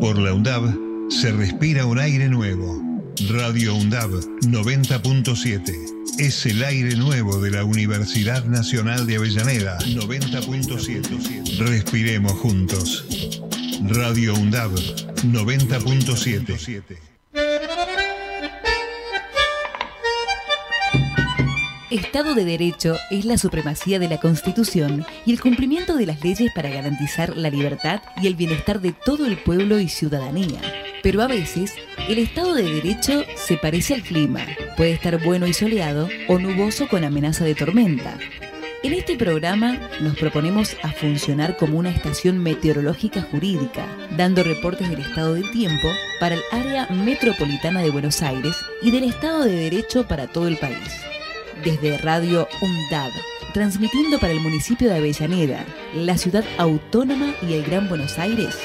Por la UNDAB se respira un aire nuevo. Radio UNDAB 90.7 es el aire nuevo de la Universidad Nacional de Avellaneda 90.7. Respiremos juntos. Radio UNDAB 90.7. Estado de Derecho es la supremacía de la Constitución y el cumplimiento de las leyes para garantizar la libertad y el bienestar de todo el pueblo y ciudadanía. Pero a veces, el Estado de Derecho se parece al clima. Puede estar bueno y soleado o nuboso con amenaza de tormenta. En este programa nos proponemos a funcionar como una estación meteorológica jurídica, dando reportes del estado del tiempo para el área metropolitana de Buenos Aires y del Estado de Derecho para todo el país desde Radio UNDAB, transmitiendo para el municipio de Avellaneda, la ciudad autónoma y el Gran Buenos Aires.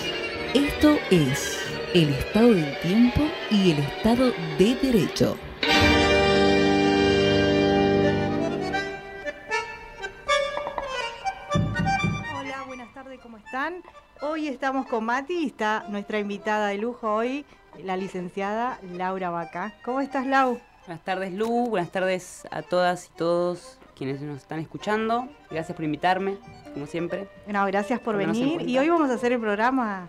Esto es el estado del tiempo y el estado de derecho. Hola, buenas tardes, ¿cómo están? Hoy estamos con Mati, está nuestra invitada de lujo hoy, la licenciada Laura Vaca. ¿Cómo estás, Lau? Buenas tardes Lu, buenas tardes a todas y todos quienes nos están escuchando. Gracias por invitarme, como siempre. No, gracias por venir. Y hoy vamos a hacer el programa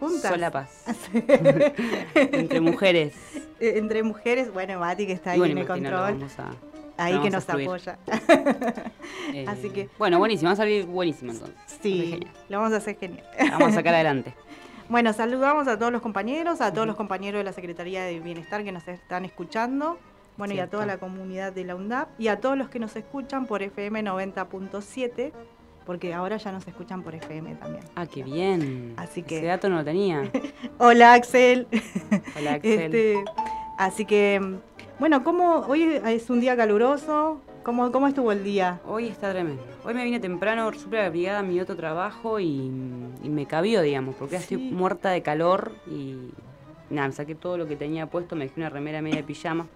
juntas. Sola paz. Entre mujeres. Eh, entre mujeres, bueno, Mati que está ahí en el control. ahí que nos apoya. Eh, Así que. Bueno, buenísimo, va a salir buenísimo entonces. Sí, lo vamos a hacer genial. Vamos a sacar adelante. Bueno, saludamos a todos los compañeros, a todos los compañeros de la Secretaría de Bienestar que nos están escuchando. Bueno, y a toda la comunidad de la UNDAP y a todos los que nos escuchan por FM 90.7, porque ahora ya nos escuchan por FM también. Ah, qué bien. Así que ese dato no lo tenía. Hola, Axel. Hola, Axel. Este, así que bueno, ¿cómo hoy es un día caluroso? ¿Cómo, ¿Cómo estuvo el día? Hoy está tremendo. Hoy me vine temprano, súper abrigada a mi otro trabajo y, me cabió, digamos, porque estoy muerta de calor y nada, me saqué todo lo que tenía puesto, me dejé una remera media de pijama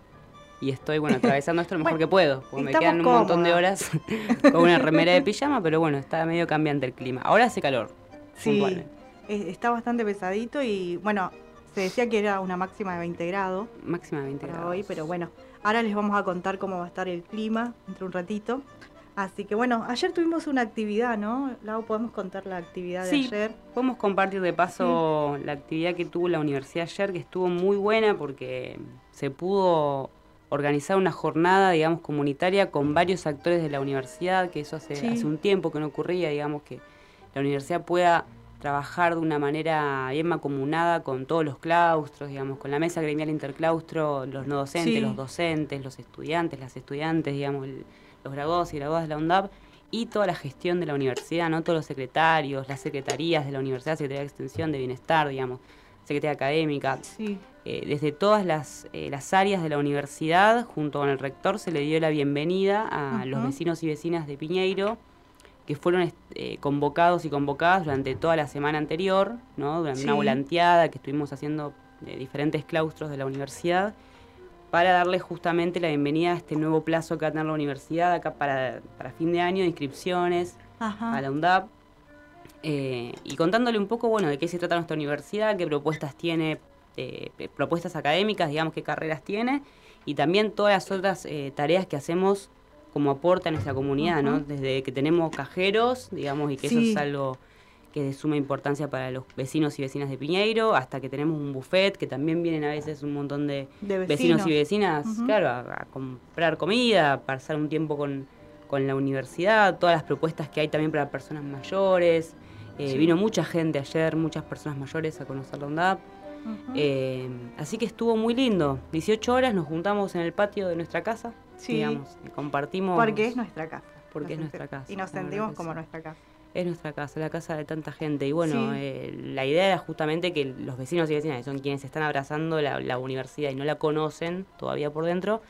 y estoy, bueno, atravesando esto lo mejor que puedo, porque me quedan un montón de horas con una remera de pijama, pero bueno, está medio cambiante el clima. Ahora hace calor. Sí, está bastante pesadito y bueno, se decía que era una máxima de 20 grados. Máxima de 20 grados. Hoy, pero bueno, ahora les vamos a contar cómo va a estar el clima entre un ratito. Así que bueno, ayer tuvimos una actividad, ¿no? Lau, ¿podemos contar la actividad de sí, ayer? Podemos compartir de paso la actividad que tuvo la universidad ayer, que estuvo muy buena porque se pudo organizar una jornada, digamos, comunitaria con varios actores de la universidad, que eso hace, hace un tiempo que no ocurría, digamos, que la universidad pueda trabajar de una manera bien macomunada con todos los claustros, digamos, con la mesa gremial interclaustro, los no docentes, los docentes, los estudiantes, las estudiantes, digamos, los graduados y graduadas de la UNDAP, y toda la gestión de la universidad, ¿no? Todos los secretarios, las secretarías de la universidad, Secretaría de Extensión, de Bienestar, digamos, Secretaría Académica. Eh, desde todas las, eh, las, áreas de la universidad, junto con el rector, se le dio la bienvenida a los vecinos y vecinas de Piñeiro, que fueron eh, convocados y convocadas durante toda la semana anterior, ¿no? durante una volanteada que estuvimos haciendo de diferentes claustros de la universidad, para darle justamente la bienvenida a este nuevo plazo que va a tener la universidad acá para, fin de año, de inscripciones a la UNDAP. Y contándole un poco, bueno, de qué se trata nuestra universidad, qué propuestas tiene, eh, propuestas académicas, digamos, qué carreras tiene, y también todas las otras tareas que hacemos como aporta a nuestra comunidad, ¿no? Desde que tenemos cajeros, digamos, y que eso es algo que es de suma importancia para los vecinos y vecinas de Piñeiro, hasta que tenemos un buffet, que también vienen a veces un montón de, vecinos. y vecinas, claro, a, comprar comida, pasar un tiempo con, la universidad, todas las propuestas que hay también para personas mayores. Eh, vino mucha gente ayer, muchas personas mayores a conocer la UNDAP. Eh, así que estuvo muy lindo. 18 horas nos juntamos en el patio de nuestra casa sí. digamos, y compartimos. Porque es nuestra casa. Porque es nuestra casa. Y nos sentimos como nuestra casa. Es nuestra casa, la casa de tanta gente. Y bueno, eh, la idea era justamente que los vecinos y vecinas, que son quienes están abrazando la, universidad y no la conocen todavía por dentro,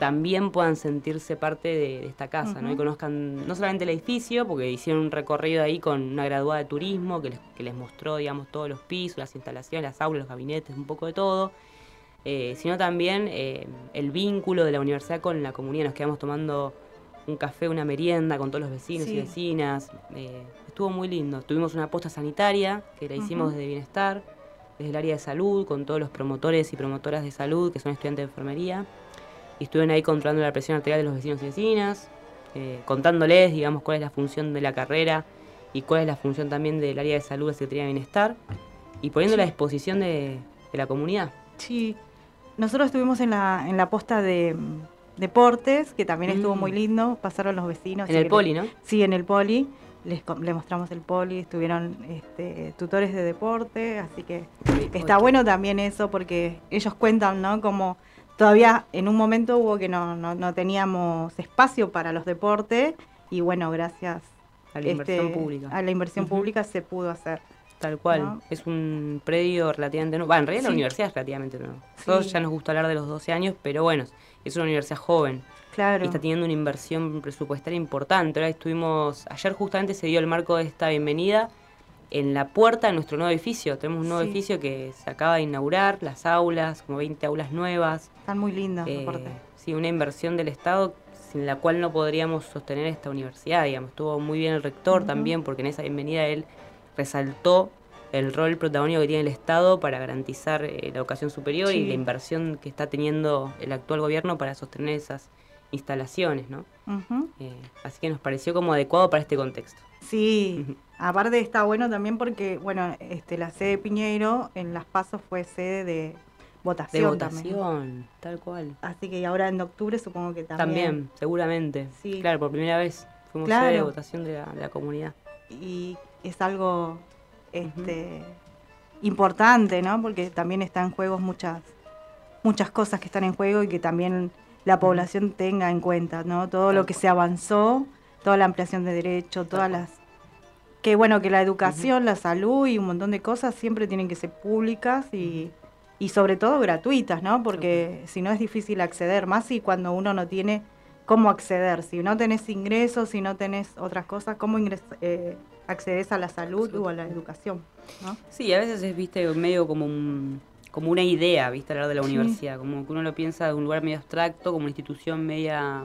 también puedan sentirse parte de, esta casa, ¿no? Y conozcan no solamente el edificio, porque hicieron un recorrido ahí con una graduada de turismo que les, que les mostró, digamos, todos los pisos, las instalaciones, las aulas, los gabinetes, un poco de todo eh, sino también eh, el vínculo de la universidad con la comunidad. Nos quedamos tomando un café, una merienda con todos los vecinos y vecinas. Eh, estuvo muy lindo. Tuvimos una posta sanitaria que la hicimos desde Bienestar. desde el área de salud, con todos los promotores y promotoras de salud que son estudiantes de enfermería. Y estuvieron ahí controlando la presión arterial de los vecinos y vecinas, eh, contándoles, digamos, cuál es la función de la carrera y cuál es la función también del área de salud de Secretaría de Bienestar, y poniendo a disposición de, la comunidad. Sí, nosotros estuvimos en la, en la posta de mm, deportes, que también estuvo muy mm. lindo, pasaron los vecinos. En el poli, ¿no? Sí, en el poli les, mostramos el poli, estuvieron este, tutores de deporte, así que está bueno también eso porque ellos cuentan, ¿no? Como todavía en un momento hubo que no, no, teníamos espacio para los deportes y bueno, gracias a la inversión este, pública. A la inversión pública se pudo hacer. Tal cual, es un predio relativamente nuevo. Bueno, en realidad la universidad es relativamente nueva. Todos ya nos gusta hablar de los 12 años, pero bueno, es una universidad joven. Claro. está teniendo una inversión presupuestaria importante. Ahora estuvimos, ayer justamente se dio el marco de esta bienvenida en la puerta de nuestro nuevo edificio. Tenemos un nuevo edificio que se acaba de inaugurar, las aulas, como 20 aulas nuevas. Están muy lindas, eh, Sí, una inversión del Estado sin la cual no podríamos sostener esta universidad, digamos. Estuvo muy bien el rector también, porque en esa bienvenida él resaltó el rol protagónico que tiene el Estado para garantizar eh, la educación superior y la inversión que está teniendo el actual gobierno para sostener esas instalaciones, ¿no? Eh, así que nos pareció como adecuado para este contexto. Sí, aparte está bueno también porque, bueno, este, la sede de Piñeiro en Las Pasos fue sede de votación. De votación, tal cual. Así que ahora en octubre supongo que también. También, seguramente. Sí. Claro, por primera vez fuimos sede de votación de la, comunidad. Y es algo este, importante, ¿no? Porque también están en juego muchas, muchas cosas que están en juego y que también la población tenga en cuenta, ¿no? Todo lo que se avanzó, toda la ampliación de derechos, todas las... Que bueno, que la educación, la salud y un montón de cosas siempre tienen que ser públicas y, y sobre todo gratuitas, ¿no? Porque si no es difícil acceder, más y cuando uno no tiene cómo acceder. Si no tenés ingresos, si no tenés otras cosas, ¿cómo eh, accedes a la salud o a la educación? ¿no? Sí, a veces es, viste, medio como un como una idea, ¿viste? Hablar de la universidad, como que uno lo piensa de un lugar medio abstracto, como una institución media,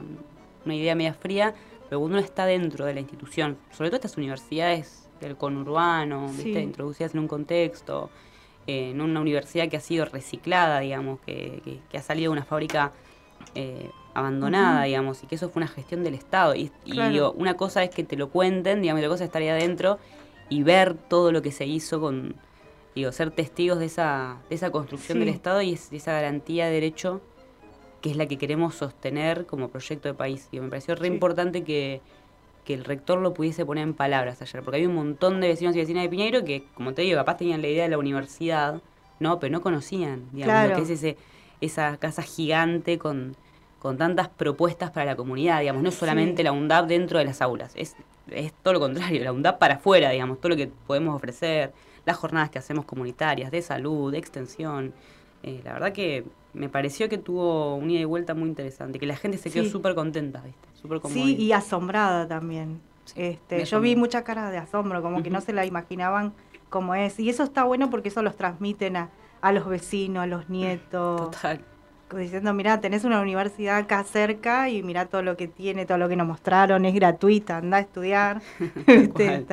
una idea media fría, pero cuando uno está dentro de la institución, sobre todo estas universidades del conurbano, ¿viste? Introducidas en un contexto, eh, en una universidad que ha sido reciclada, digamos, que, que, ha salido de una fábrica eh, abandonada, digamos, y que eso fue una gestión del Estado. Y, una cosa es que te lo cuenten, digamos, y otra cosa es estar ahí adentro y ver todo lo que se hizo con, digo, ser testigos de esa, de esa construcción del Estado y esa garantía de derecho que es la que queremos sostener como proyecto de país. Y me pareció re importante que, el rector lo pudiese poner en palabras ayer, porque hay un montón de vecinos y vecinas de Piñeiro que, como te digo, capaz tenían la idea de la universidad, ¿no? Pero no conocían, digamos, lo que es ese, esa casa gigante con, con tantas propuestas para la comunidad, digamos, no solamente la UNDAP dentro de las aulas, es, es todo lo contrario, la UNDAP para afuera, digamos, todo lo que podemos ofrecer, las jornadas que hacemos comunitarias, de salud, de extensión. Eh, la verdad que me pareció que tuvo un ida y vuelta muy interesante, que la gente se quedó súper contenta, ¿viste? Súper Sí, y asombrada también. este, yo vi mucha cara de asombro, como que no se la imaginaban como es. Y eso está bueno porque eso los transmiten a, a los vecinos, a los nietos. Total. Diciendo, mira, tenés una universidad acá cerca y mira todo lo que tiene, todo lo que nos mostraron, es gratuita, anda a estudiar. este,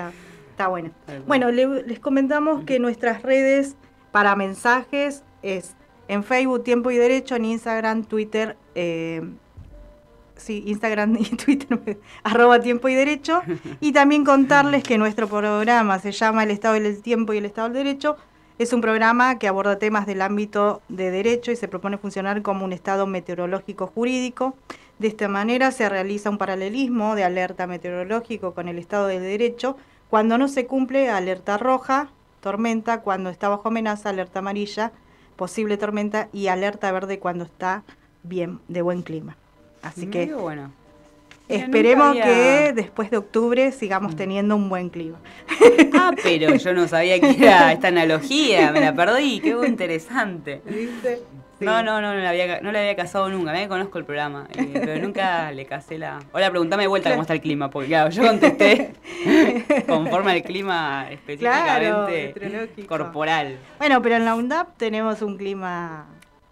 Está bueno. Bueno, les comentamos que nuestras redes para mensajes es en Facebook Tiempo y Derecho, en Instagram, Twitter, eh, sí, Instagram y Twitter, arroba Tiempo y Derecho. Y también contarles que nuestro programa se llama El Estado del Tiempo y el Estado del Derecho. Es un programa que aborda temas del ámbito de derecho y se propone funcionar como un estado meteorológico jurídico. De esta manera se realiza un paralelismo de alerta meteorológico con el estado de derecho cuando no se cumple, alerta roja, tormenta, cuando está bajo amenaza, alerta amarilla, posible tormenta y alerta verde cuando está bien, de buen clima. Así que bueno. esperemos que después de octubre sigamos mm. teniendo un buen clima. Ah, pero yo no sabía que era esta analogía, me la perdí, qué interesante. ¿Viste? No, no, no, no le había, no le había casado nunca, me conozco el programa, eh, pero nunca le casé la... Hola, pregúntame de vuelta cómo está el clima, porque claro, yo contesté conforme al clima específicamente corporal. Bueno, pero en la UNDAP tenemos un clima...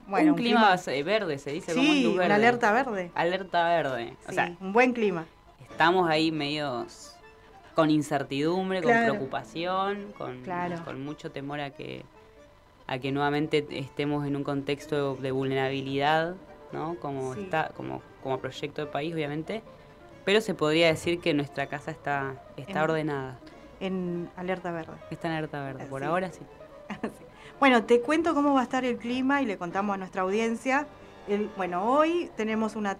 Bueno, un, clima, verde, se dice. Sí, como una alerta verde. Alerta verde. o sea, un buen clima. Estamos ahí medios con incertidumbre, con preocupación, con, con mucho temor a que a que nuevamente estemos en un contexto de vulnerabilidad, ¿no? Como está, como, como proyecto de país, obviamente. Pero se podría decir que nuestra casa está, está ordenada. En alerta verde. Está en alerta verde, por ahora sí. Bueno, te cuento cómo va a estar el clima y le contamos a nuestra audiencia. bueno, hoy tenemos una,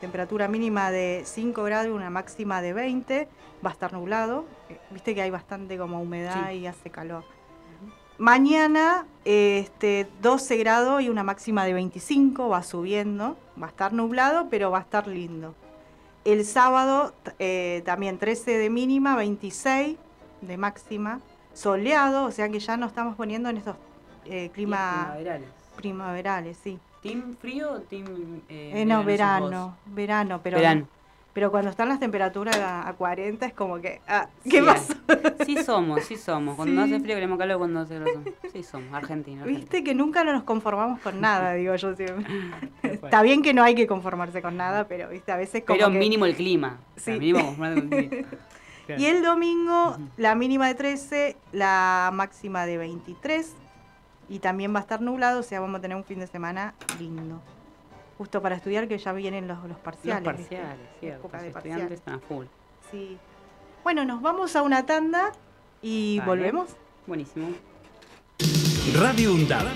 temperatura mínima de 5 grados y una máxima de 20. Va a estar nublado. Eh, viste que hay bastante como humedad y hace calor. Mañana este, 12 grados y una máxima de 25, va subiendo, va a estar nublado, pero va a estar lindo. El sábado eh, también 13 de mínima, 26 de máxima, soleado, o sea que ya nos estamos poniendo en estos eh, climas primaverales. primaverales, sí. ¿Team frío o team eh, eh No, verano, verano, pero pero cuando están las temperaturas a, 40 es como que, ah, ¿qué sí, pasa? Sí somos, sí somos. Cuando hace frío queremos calor, cuando hace calor. Sí somos, argentinos. Viste que nunca nos conformamos con nada, digo yo siempre. Está bien que no hay que conformarse con nada, pero viste, a veces como Pero mínimo el clima. Sí. mínimo Y el domingo, la mínima de 13, la máxima de 23. Y también va a estar nublado, o sea, vamos a tener un fin de semana lindo. Justo para estudiar, que ya vienen los, los parciales. Los parciales, cierto. Los estudiantes están a full. Sí. Bueno, nos vamos a una tanda y volvemos. Buenísimo. Radio UNDAB.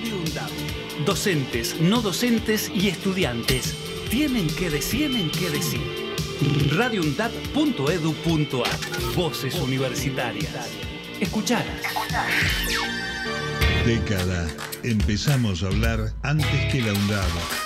Docentes, no docentes y estudiantes tienen que decir, tienen que decir radioundap.edu.ar Voces universitarias. Escuchadas. Década. Empezamos a hablar antes que la UNDAB,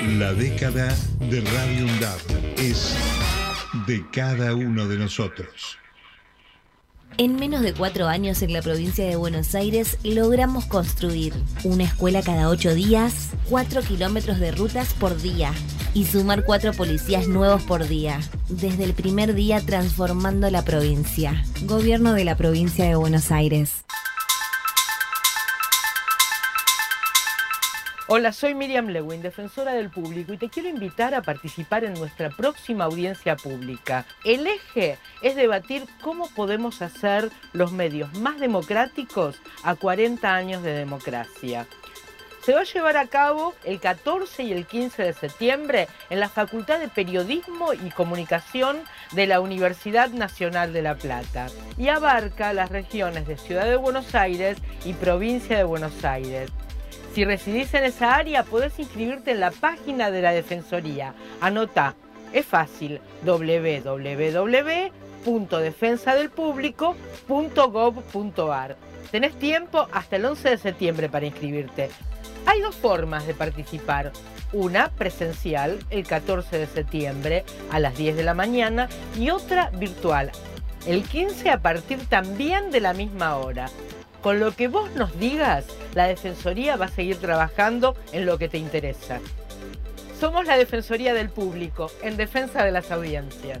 La década de Radio UNDAB es de cada uno de nosotros. En menos de cuatro años en la provincia de Buenos Aires logramos construir una escuela cada ocho días, cuatro kilómetros de rutas por día y sumar cuatro policías nuevos por día. Desde el primer día transformando la provincia. Gobierno de la provincia de Buenos Aires. Hola, soy Miriam Lewin, defensora del público, y te quiero invitar a participar en nuestra próxima audiencia pública. El eje es debatir cómo podemos hacer los medios más democráticos a 40 años de democracia. Se va a llevar a cabo el 14 y el 15 de septiembre en la Facultad de Periodismo y Comunicación de la Universidad Nacional de La Plata y abarca las regiones de Ciudad de Buenos Aires y Provincia de Buenos Aires. Si residís en esa área, podés inscribirte en la página de la Defensoría. Anota, es fácil, www.defensadelpublico.gov.ar. Tenés tiempo hasta el 11 de septiembre para inscribirte. Hay dos formas de participar. Una presencial el 14 de septiembre a las 10 de la mañana y otra virtual el 15 a partir también de la misma hora. Con lo que vos nos digas, la Defensoría va a seguir trabajando en lo que te interesa. Somos la Defensoría del Público, en defensa de las audiencias.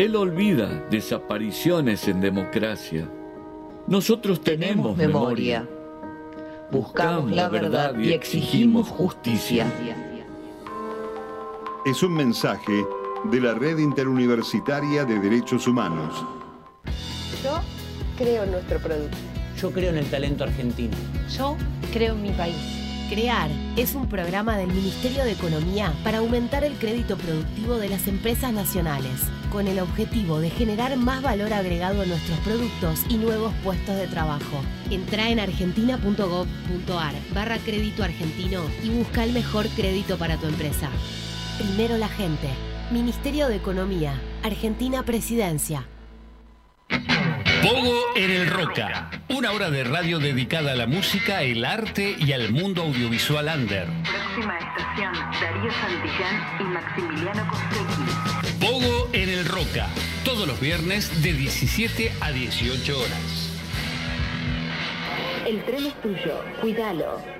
Él olvida desapariciones en democracia. Nosotros tenemos, memoria. Buscamos la verdad y exigimos justicia. Es un mensaje de la Red Interuniversitaria de Derechos Humanos. Yo creo en nuestro producto. Yo creo en el talento argentino. Yo creo en mi país. CREAR es un programa del Ministerio de Economía para aumentar el crédito productivo de las empresas nacionales, con el objetivo de generar más valor agregado a nuestros productos y nuevos puestos de trabajo. Entra en argentina.gov.ar barra crédito argentino y busca el mejor crédito para tu empresa. Primero la gente. Ministerio de Economía. Argentina Presidencia. Pogo en el Roca, una hora de radio dedicada a la música, el arte y al mundo audiovisual under. Próxima estación, Darío Santillán y Maximiliano Costecchi. Pogo en el Roca, todos los viernes de 17 a 18 horas. El tren es tuyo, cuídalo.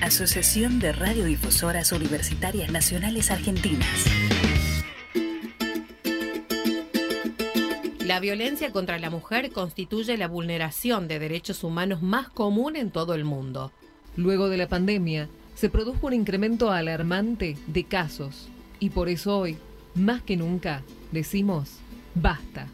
Asociación de Radiodifusoras Universitarias Nacionales Argentinas. La violencia contra la mujer constituye la vulneración de derechos humanos más común en todo el mundo. Luego de la pandemia, se produjo un incremento alarmante de casos y por eso hoy, más que nunca, decimos, basta.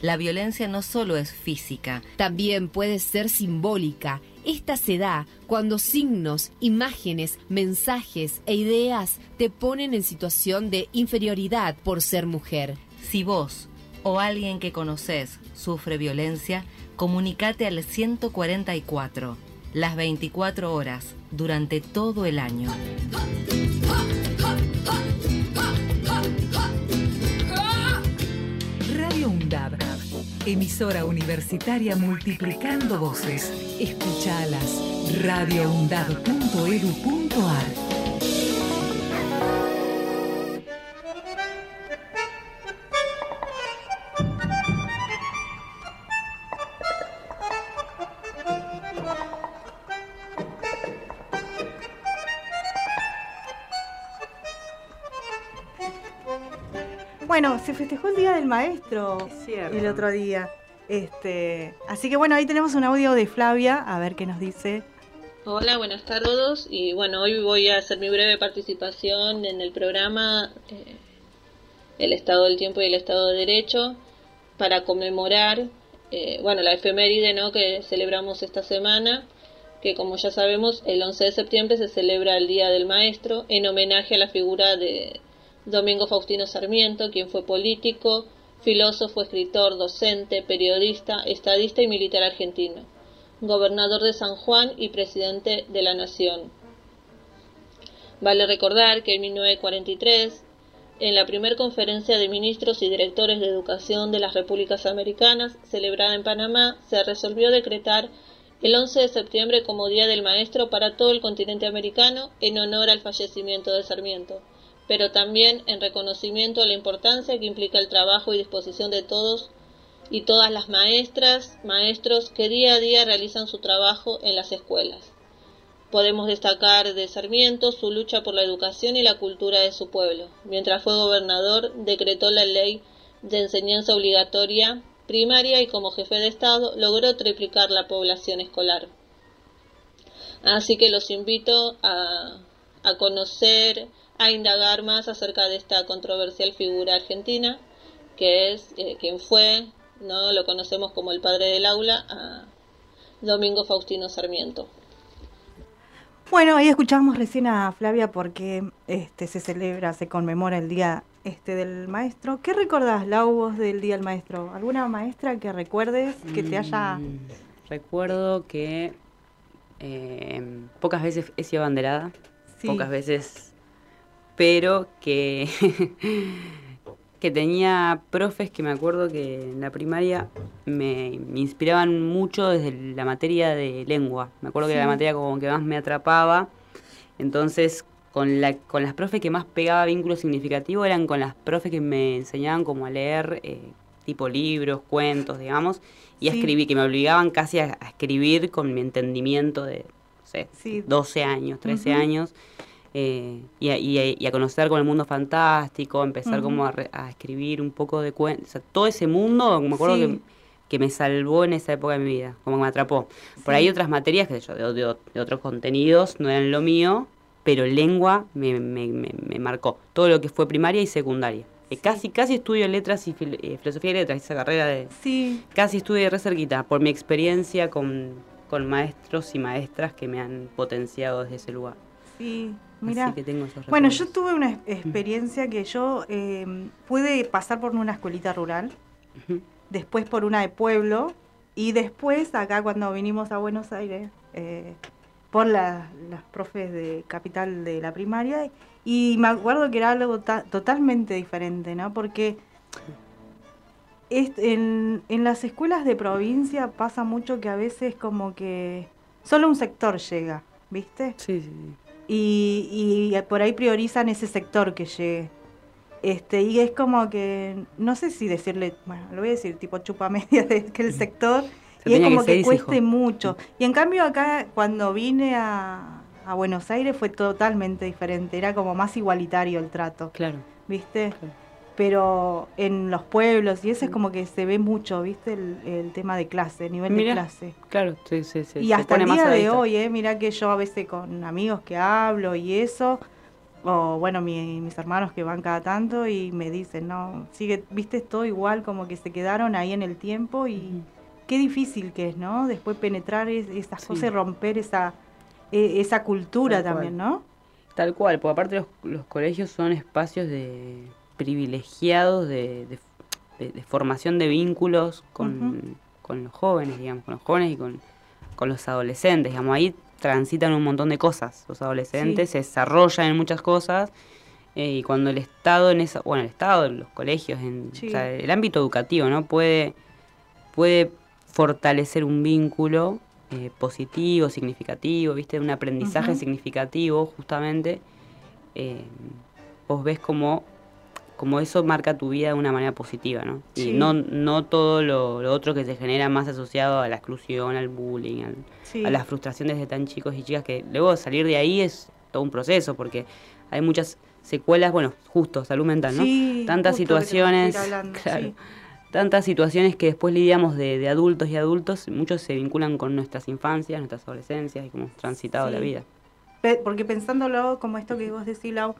La violencia no solo es física, también puede ser simbólica. Esta se da cuando signos, imágenes, mensajes e ideas te ponen en situación de inferioridad por ser mujer. Si vos o alguien que conoces sufre violencia, comunicate al 144, las 24 horas, durante todo el año. Radio UNDAB, emisora universitaria multiplicando voces. Escuchalas, radioundab.edu.ar. Bueno, se festejó el Día del Maestro el otro día. Este, así que bueno, ahí tenemos un audio de Flavia, a ver qué nos dice. Hola, buenas tardes a todos. Y bueno, hoy voy a hacer mi breve participación en el programa eh, El Estado del Tiempo y el Estado de Derecho para conmemorar, eh, bueno, la efeméride ¿no? que celebramos esta semana, que como ya sabemos, el 11 de septiembre se celebra el Día del Maestro en homenaje a la figura de Domingo Faustino Sarmiento, quien fue político, filósofo, escritor, docente, periodista, estadista y militar argentino, gobernador de San Juan y presidente de la Nación. Vale recordar que en 1943, en la primera conferencia de ministros y directores de educación de las repúblicas americanas, celebrada en Panamá, se resolvió decretar el 11 de septiembre como Día del Maestro para todo el continente americano en honor al fallecimiento de Sarmiento pero también en reconocimiento a la importancia que implica el trabajo y disposición de todos y todas las maestras, maestros que día a día realizan su trabajo en las escuelas. Podemos destacar de Sarmiento su lucha por la educación y la cultura de su pueblo. Mientras fue gobernador, decretó la ley de enseñanza obligatoria primaria y como jefe de Estado logró triplicar la población escolar. Así que los invito a, a conocer a indagar más acerca de esta controversial figura argentina, que es eh, quien fue, no lo conocemos como el padre del aula, a Domingo Faustino Sarmiento. Bueno, ahí escuchamos recién a Flavia porque este se celebra, se conmemora el día este del maestro. ¿Qué recordás, Lau, vos del día del maestro? ¿Alguna maestra que recuerdes que te haya Mm, recuerdo que eh, pocas veces he sido abanderada, Sí. pocas veces, pero que, que tenía profes que me acuerdo que en la primaria me, me inspiraban mucho desde la materia de lengua. Me acuerdo que era la materia como que más me atrapaba. Entonces, con, la, con las profes que más pegaba vínculo significativo eran con las profes que me enseñaban como a leer eh, tipo libros, cuentos, digamos, y Sí. escribí, que me obligaban casi a, a escribir con mi entendimiento de, no sé, Sí. 12 años, 13 Ujú. años, eh, y, a, y a- y a conocer con el mundo fantástico, empezar como a, re- a escribir un poco de cuentos, o sea, todo ese mundo, me acuerdo Sí. que, que me salvó en esa época de mi vida, como que me atrapó. Por ahí otras materias, que yo, de, de- de otros contenidos, no eran lo mío, pero lengua me, me, me- me marcó. Todo lo que fue primaria y secundaria. Eh, Casi, casi estudio letras y fil- eh, filosofía y letras, esa carrera de... Sí. Casi estuve re cerquita, por mi experiencia con, con maestros y maestras que me han potenciado desde ese lugar. Sí, mira. Así que tengo esos Bueno, yo tuve una ex- experiencia que yo eh, pude pasar por una escuelita rural, después por una de pueblo y después acá cuando vinimos a Buenos Aires eh, por la- las profes de capital de la primaria y me acuerdo que era algo ta- totalmente diferente, ¿no? Porque en, en las escuelas de provincia pasa mucho que a veces como que solo un sector llega, ¿viste? Sí, sí, sí. Y, y por ahí priorizan ese sector que llegue. Este, y es como que, no sé si decirle, bueno, lo voy a decir tipo chupa media de que el sector, Se y es que como que, cueste mucho. Y en cambio acá, cuando vine a, a Buenos Aires, fue totalmente diferente, era como más igualitario el trato. Claro. ¿Viste? Pero en los pueblos y eso es como que se ve mucho, ¿viste? El, el tema de clase, el nivel Mirá, de clase. Claro, sí, sí, sí. Y se hasta el día de hoy, ¿eh? Mirá que yo a veces con amigos que hablo y eso, o bueno, mi- mis hermanos que van cada tanto y me dicen, no, sigue, viste, todo igual, como que se quedaron ahí en el tiempo y qué difícil que es, ¿no? Después penetrar es- esas Sí. cosas y romper esa, e- esa cultura Tal también, cual. ¿no? Tal cual, porque aparte los, los colegios son espacios de privilegiados de, de- de- de formación de vínculos con, los jóvenes, digamos, con los jóvenes y con, con los adolescentes, digamos, ahí transitan un montón de cosas, los adolescentes Sí. se desarrollan en muchas cosas eh, y cuando el Estado en esa, bueno, el Estado, los colegios, en, Sí. o sea, el ámbito educativo, ¿no? Puede, puede fortalecer un vínculo eh, positivo, significativo, ¿viste? Un aprendizaje significativo, justamente. eh, vos ves como, como eso marca tu vida de una manera positiva, ¿no? Sí. Y no, no todo lo, lo otro que se genera más asociado a la exclusión, al bullying, al- Sí. a las frustraciones de tan chicos y chicas que luego salir de ahí es todo un proceso porque hay muchas secuelas, bueno, justo salud mental, ¿no? Sí, Tantas situaciones, hablando, claro, tantas situaciones que después lidiamos de, de adultos y adultos, muchos se vinculan con nuestras infancias, nuestras adolescencias y cómo hemos transitado la vida. Pe- Porque pensándolo como esto que vos decís, Lau,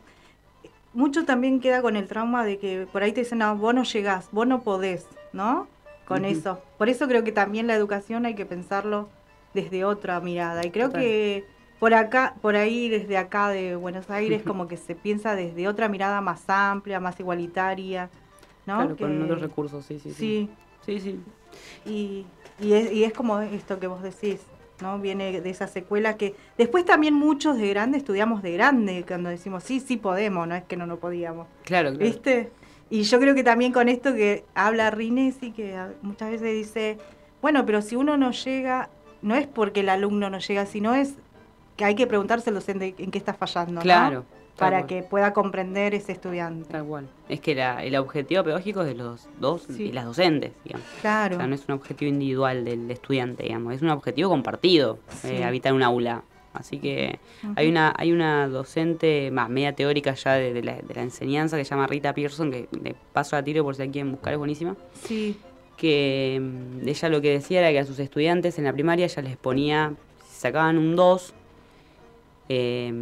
mucho también queda con el trauma de que por ahí te dicen, no, vos no llegás, vos no podés, ¿no? Con eso. Por eso creo que también la educación hay que pensarlo desde otra mirada. Y creo Total. que por acá, por ahí, desde acá de Buenos Aires, como que se piensa desde otra mirada más amplia, más igualitaria, ¿no? Claro, con otros recursos, sí, sí, Sí. Sí, sí. Y, y, es, y es como esto que vos decís, ¿no? Viene de esa secuela que después también muchos de grande estudiamos de grande cuando decimos sí, sí podemos, no es que no lo podíamos. Claro, claro. ¿Viste? Y yo creo que también con esto que habla Rinesi, que muchas veces dice, bueno, pero si uno no llega, no es porque el alumno no llega, sino es que hay que preguntarse al docente en qué está fallando, ¿no? Claro, Para cual. que pueda comprender ese estudiante. Tal cual. Es que la- el objetivo pedagógico es de los dos Sí. y las docentes, digamos. Claro. O sea, no es un objetivo individual del estudiante, digamos, es un objetivo compartido, Sí. eh, habitar un aula. Así que hay una hay una docente más media teórica ya de, de la, de la enseñanza que se llama Rita Pearson, que le paso a tiro por si la quieren buscar, es buenísima. Sí. Que mm, ella lo que decía era que a sus estudiantes en la primaria ella les ponía, si sacaban un 2, eh,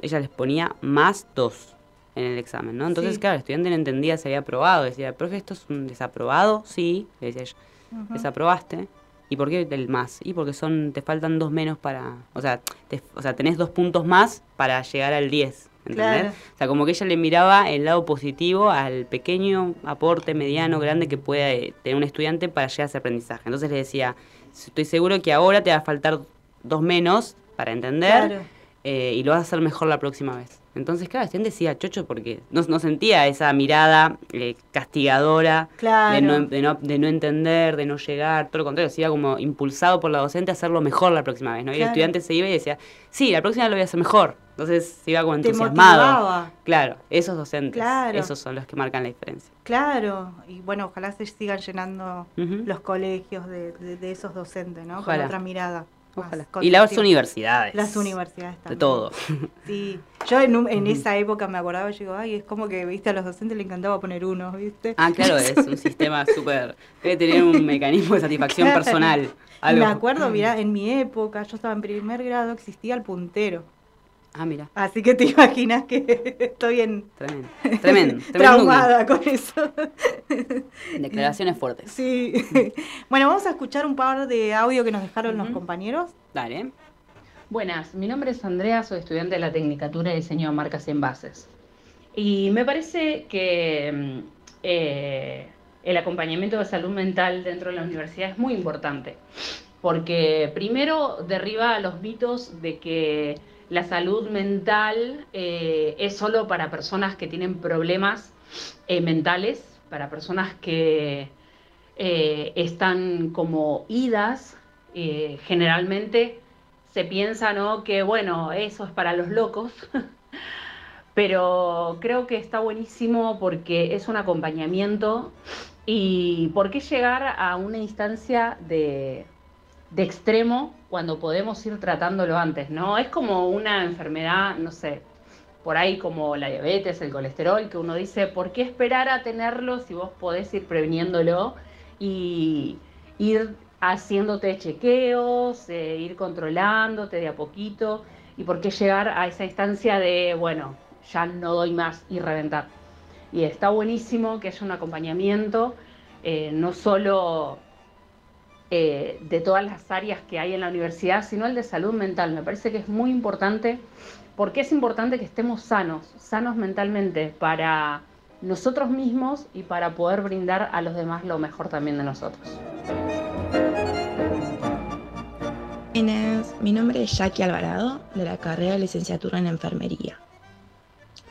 ella les ponía más 2 en el examen, ¿no? Entonces, Sí. claro, el estudiante no entendía si había aprobado. Decía, profe, ¿esto es un desaprobado? Sí, le decía ella. ¿Desaprobaste? ¿Y por qué el más? Y porque son, te faltan dos menos para... O sea, te- o sea, tenés dos puntos más para llegar al 10, ¿entendés? Claro. O sea, como que ella le miraba el lado positivo al pequeño aporte mediano, grande que pueda eh, tener un estudiante para llegar a ese aprendizaje. Entonces le decía, estoy seguro que ahora te va a faltar dos menos para entender Claro. Eh, y lo vas a hacer mejor la próxima vez. Entonces, claro, Estián decía chocho porque no, no sentía esa mirada eh, castigadora Claro. de, no, de, no, de no entender, de no llegar, todo lo contrario, se iba como impulsado por la docente a hacerlo mejor la próxima vez, ¿no? Y el estudiante se iba y decía, sí, la próxima lo voy a hacer mejor. Entonces se iba como entusiasmado. motivaba. Claro, esos docentes, Claro. esos son los que marcan la diferencia. Claro, y bueno, ojalá se sigan llenando los colegios de, de- de esos docentes, ¿no? Ojalá. Con otra mirada. Ojalá. Y las universidades. Las universidades De también. todo. Sí, yo en, un- en Ujú. esa época me acordaba, yo digo, ay, es como que, viste, a los docentes le encantaba poner uno, ¿viste? Ah, claro, es un sistema súper... Debe tener un mecanismo de satisfacción Claro. personal. Algo. Me acuerdo, mira, en mi época, yo estaba en primer grado, existía el puntero. Ah, mira. Así que te imaginas que estoy en Tremendo. Tremendo. tremendo traumada con eso. Declaraciones fuertes. Sí. bueno, vamos a escuchar un par de audio que nos dejaron los compañeros. Dale. Buenas, mi nombre es Andrea, soy estudiante de la Tecnicatura de Diseño de Marcas y Envases. Y me parece que mm, eh, el acompañamiento de salud mental dentro de la universidad es muy importante, porque primero derriba los mitos de que la salud mental eh, es solo para personas que tienen problemas eh, mentales, para personas que eh, están como idas, generalmente se piensa, ¿no? Que bueno, eso es para los locos, pero creo que está buenísimo porque es un acompañamiento y por qué llegar a una instancia de, de extremo cuando podemos ir tratándolo antes, ¿no? Es como una enfermedad, no sé, por ahí como la diabetes, el colesterol, que uno dice, ¿por qué esperar a tenerlo si vos podés ir previniéndolo y ir haciéndote chequeos, eh, ir controlándote de a poquito? ¿Y por qué llegar a esa instancia de, bueno, ya no doy más y reventar? Y está buenísimo que haya un acompañamiento, eh, no solo eh, de todas las áreas que hay en la universidad, sino el de salud mental. Me parece que es muy importante, porque es importante que estemos sanos, sanos mentalmente, para nosotros mismos y para poder brindar a los demás lo mejor también de nosotros. Mi nombre es Jackie Alvarado, de la carrera de licenciatura en enfermería.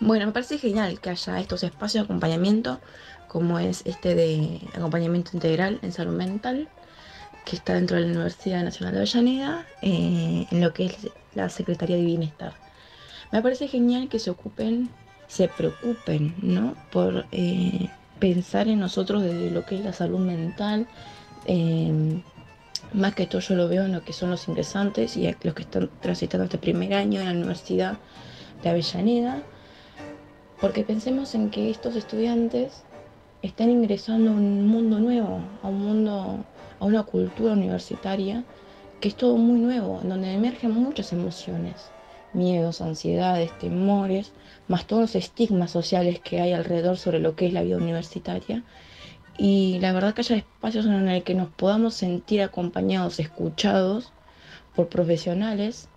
Bueno, me parece genial que haya estos espacios de acompañamiento, como es este de acompañamiento integral en salud mental, que está dentro de la Universidad Nacional de Avellaneda, eh, en lo que es la Secretaría de Bienestar. Me parece genial que se ocupen, se preocupen, ¿no? Por eh, pensar en nosotros desde lo que es la salud mental. eh, más que todo yo lo veo en lo que son los ingresantes y los que están transitando este primer año en la Universidad de Avellaneda, porque pensemos en que estos estudiantes están ingresando a un mundo nuevo, a un mundo, a una cultura universitaria que es todo muy nuevo, en donde emergen muchas emociones, miedos, ansiedades, temores, más todos los estigmas sociales que hay alrededor sobre lo que es la vida universitaria. Y la verdad que haya espacios en el que nos podamos sentir acompañados, escuchados por profesionales,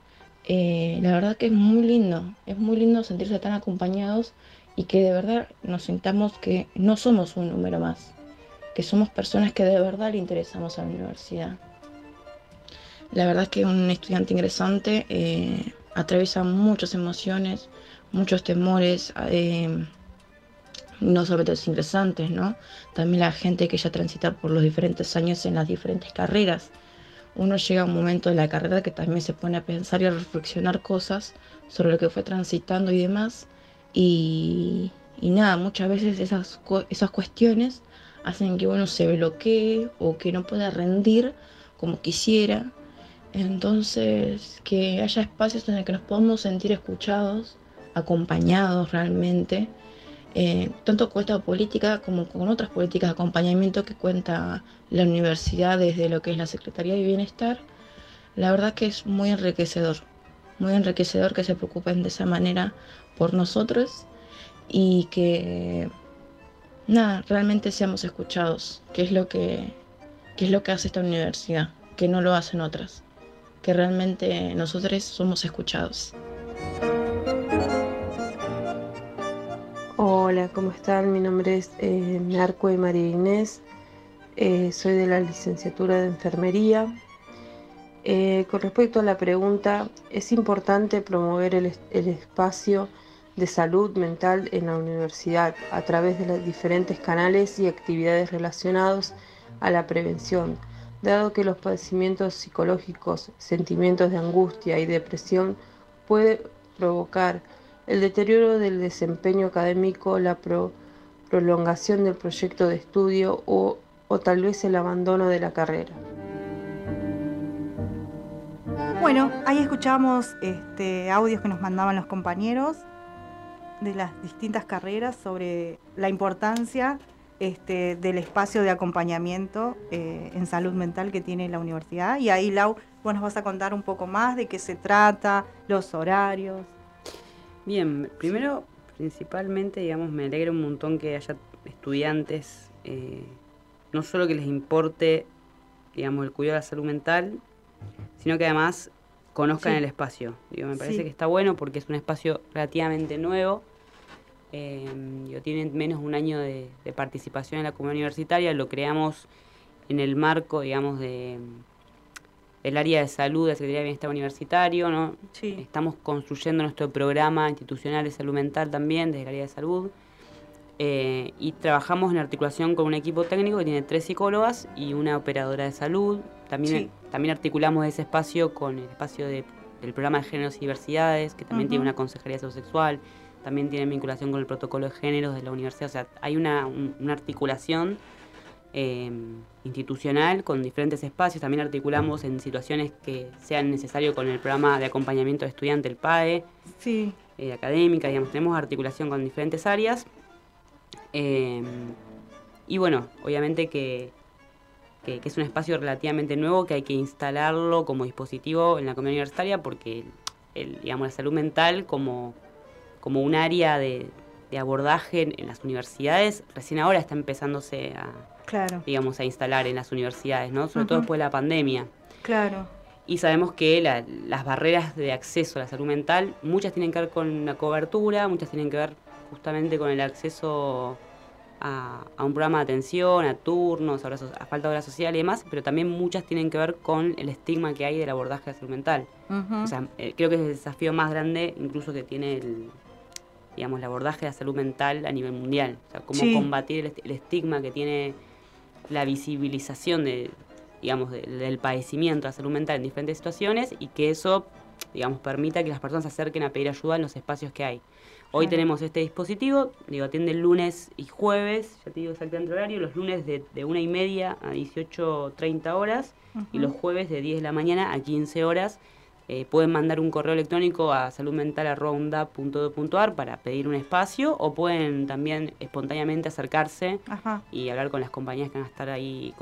eh, la verdad que es muy lindo, es muy lindo sentirse tan acompañados y que de verdad nos sintamos que no somos un número más, que somos personas que de verdad le interesamos a la universidad. La verdad es que un estudiante ingresante eh, atraviesa muchas emociones, muchos temores, eh, no solamente los ingresantes, ¿no? También la gente que ya transita por los diferentes años en las diferentes carreras. Uno llega a un momento de la carrera que también se pone a pensar y a reflexionar cosas sobre lo que fue transitando y demás. Y, y nada, muchas veces esas, esas cuestiones hacen que uno se bloquee o que no pueda rendir como quisiera. Entonces, que haya espacios en el que nos podamos sentir escuchados, acompañados realmente, eh, tanto con esta política como con otras políticas de acompañamiento que cuenta la universidad desde lo que es la Secretaría de Bienestar, la verdad que es muy enriquecedor, muy enriquecedor que se preocupen de esa manera por nosotros y que nada, realmente seamos escuchados, que es lo que, que es lo que hace esta universidad, que no lo hacen otras, que realmente nosotros somos escuchados. Hola, ¿cómo están? Mi nombre es eh, Narco y María Inés. Eh, soy de la licenciatura de enfermería. Eh, con respecto a la pregunta, es importante promover el espacio de salud mental en la universidad a través de los diferentes canales y actividades relacionados a la prevención, dado que los padecimientos psicológicos, sentimientos de angustia y depresión puede provocar el deterioro del desempeño académico, la prolongación del proyecto de estudio o, o tal vez el abandono de la carrera. Bueno, ahí escuchamos este, audios que nos mandaban los compañeros de las distintas carreras sobre la importancia este, del espacio de acompañamiento eh, en salud mental que tiene la universidad. Y ahí, Lau, vos nos vas a contar un poco más de qué se trata, los horarios. Bien, primero, principalmente, digamos, me alegra un montón que haya estudiantes, eh, no solo que les importe, digamos, el cuidado de la salud mental, sino que además conozcan el espacio. Digo, me parece que está bueno porque es un espacio relativamente nuevo. Eh, tienen menos de un año de, participación en la comunidad universitaria. Lo creamos en el marco, digamos, de el área de salud de la Secretaría de Bienestar Universitario, ¿no? Estamos construyendo nuestro programa institucional de salud mental también desde el área de salud. Eh, y trabajamos en articulación con un equipo técnico que tiene tres psicólogas y una operadora de salud. También, también articulamos ese espacio con el espacio del programa de géneros y diversidades, que también tiene una consejería sexual, también tiene vinculación con el protocolo de géneros de la universidad. O sea, hay una, articulación eh, institucional con diferentes espacios. También articulamos en situaciones que sean necesarias con el programa de acompañamiento de estudiante, el PAE, sí. Eh, académica, digamos, tenemos articulación con diferentes áreas Em, y bueno, obviamente que, es un espacio relativamente nuevo que hay que instalarlo como dispositivo en la comunidad universitaria porque el, digamos, la salud mental como, como un área de, abordaje en, las universidades recién ahora está empezándose a, digamos, a instalar en las universidades, ¿no? Sobre todo después de la pandemia. Claro. Y sabemos que las barreras de acceso a la salud mental, muchas tienen que ver con la cobertura, muchas tienen que ver justamente con el acceso a, un programa de atención, a turnos, a, falta de hora social y demás, pero también muchas tienen que ver con el estigma que hay del abordaje de la salud mental. O sea, eh, creo que es el desafío más grande incluso que tiene el, digamos, el abordaje de la salud mental a nivel mundial. O sea, cómo combatir el, estigma que tiene la visibilización de, digamos, del padecimiento de la salud mental en diferentes situaciones y que eso, digamos, permita que las personas se acerquen a pedir ayuda en los espacios que hay. Hoy tenemos este dispositivo, digo, atiende lunes y jueves, ya te digo exactamente el horario, los lunes de, de una y media a 18.30 horas y los jueves de 10 de la mañana a 15 horas. Eh, pueden mandar un correo electrónico a saludmental.undap.edu.ar para pedir un espacio o pueden también espontáneamente acercarse y hablar con las compañías que van a estar ahí